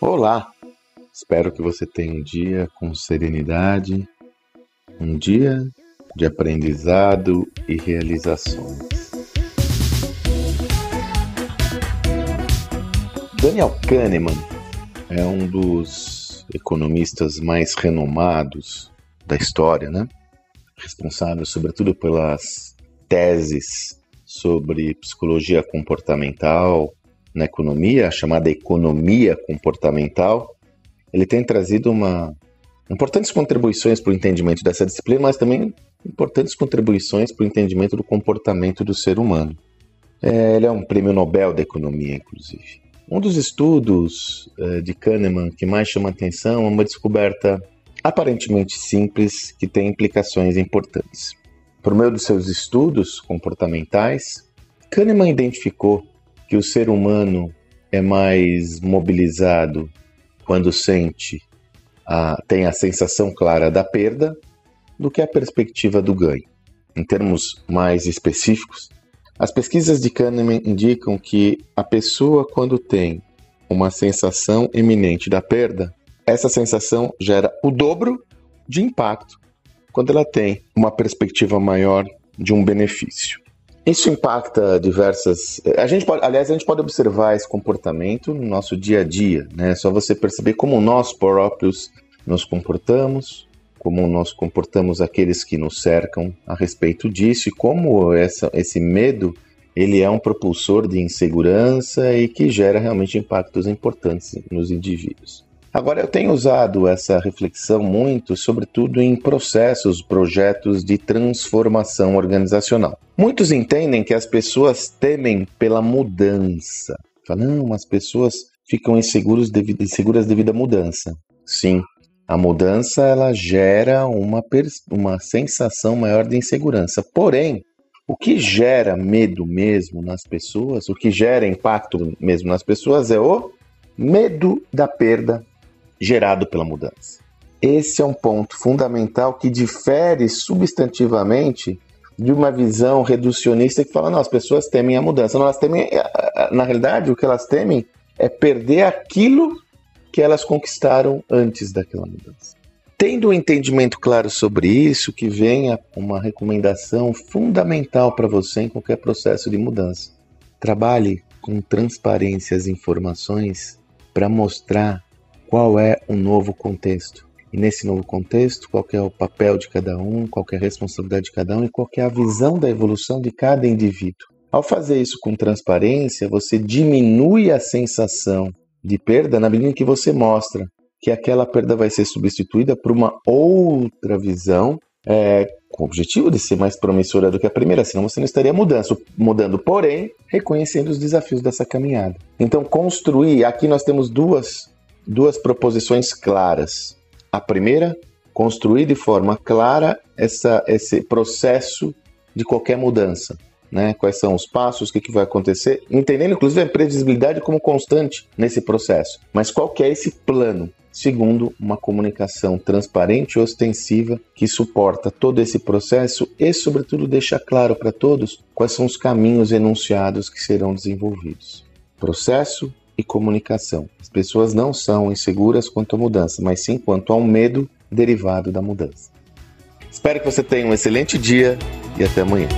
Olá! Espero que você tenha um dia com serenidade, um dia de aprendizado e realizações. Daniel Kahneman é um dos economistas mais renomados da história, né? Responsável sobretudo pelas teses sobre psicologia comportamental na economia, a chamada economia comportamental. Ele tem trazido uma importantes contribuições para o entendimento dessa disciplina, mas também importantes contribuições para o entendimento do comportamento do ser humano. É, ele é um prêmio Nobel da economia, inclusive. Um dos estudos é, de Kahneman que mais chama atenção é uma descoberta aparentemente simples que tem implicações importantes. Por meio dos seus estudos comportamentais, Kahneman identificou que o ser humano é mais mobilizado quando sente, a, tem a sensação clara da perda do que a perspectiva do ganho. Em termos mais específicos, as pesquisas de Kahneman indicam que a pessoa, quando tem uma sensação iminente da perda, essa sensação gera o dobro de impacto quando ela tem uma perspectiva maior de um benefício. Isso impacta diversas. A gente pode, aliás, a gente pode observar esse comportamento no nosso dia a dia, né? É só você perceber como nós próprios nos comportamos, como nós comportamos aqueles que nos cercam a respeito disso e como essa, esse medo ele é um propulsor de insegurança e que gera realmente impactos importantes nos indivíduos. Agora, eu tenho usado essa reflexão muito, sobretudo em processos, projetos de transformação organizacional. Muitos entendem que as pessoas temem pela mudança. Falam, as pessoas ficam inseguras devido, inseguras devido à mudança. Sim, a mudança ela gera uma, uma sensação maior de insegurança. Porém, o que gera medo mesmo nas pessoas, o que gera impacto mesmo nas pessoas é o medo da perda gerado pela mudança. Esse é um ponto fundamental que difere substantivamente de uma visão reducionista que fala, não, as pessoas temem a mudança. Não, elas temem, na realidade, o que elas temem é perder aquilo que elas conquistaram antes daquela mudança. Tendo um entendimento claro sobre isso, que venha uma recomendação fundamental para você em qualquer processo de mudança. Trabalhe com transparência as informações para mostrar qual é o novo contexto. E nesse novo contexto, qual é o papel de cada um, qual é a responsabilidade de cada um e qual é a visão da evolução de cada indivíduo. Ao fazer isso com transparência, você diminui a sensação de perda na medida em que você mostra que aquela perda vai ser substituída por uma outra visão é, com o objetivo de ser mais promissora do que a primeira, senão você não estaria mudando, mudando, porém, reconhecendo os desafios dessa caminhada. Então, construir, aqui nós temos duas duas proposições claras. A primeira, construir de forma clara essa, esse processo de qualquer mudança. Né? Quais são os passos, o que, que vai acontecer, entendendo inclusive a previsibilidade como constante nesse processo. Mas qual que é esse plano? Segundo, uma comunicação transparente e ostensiva que suporta todo esse processo e, sobretudo, deixa claro para todos quais são os caminhos enunciados que serão desenvolvidos. Processo, e comunicação. As pessoas não são inseguras quanto à mudança, mas sim quanto ao medo derivado da mudança. Espero que você tenha um excelente dia e até amanhã.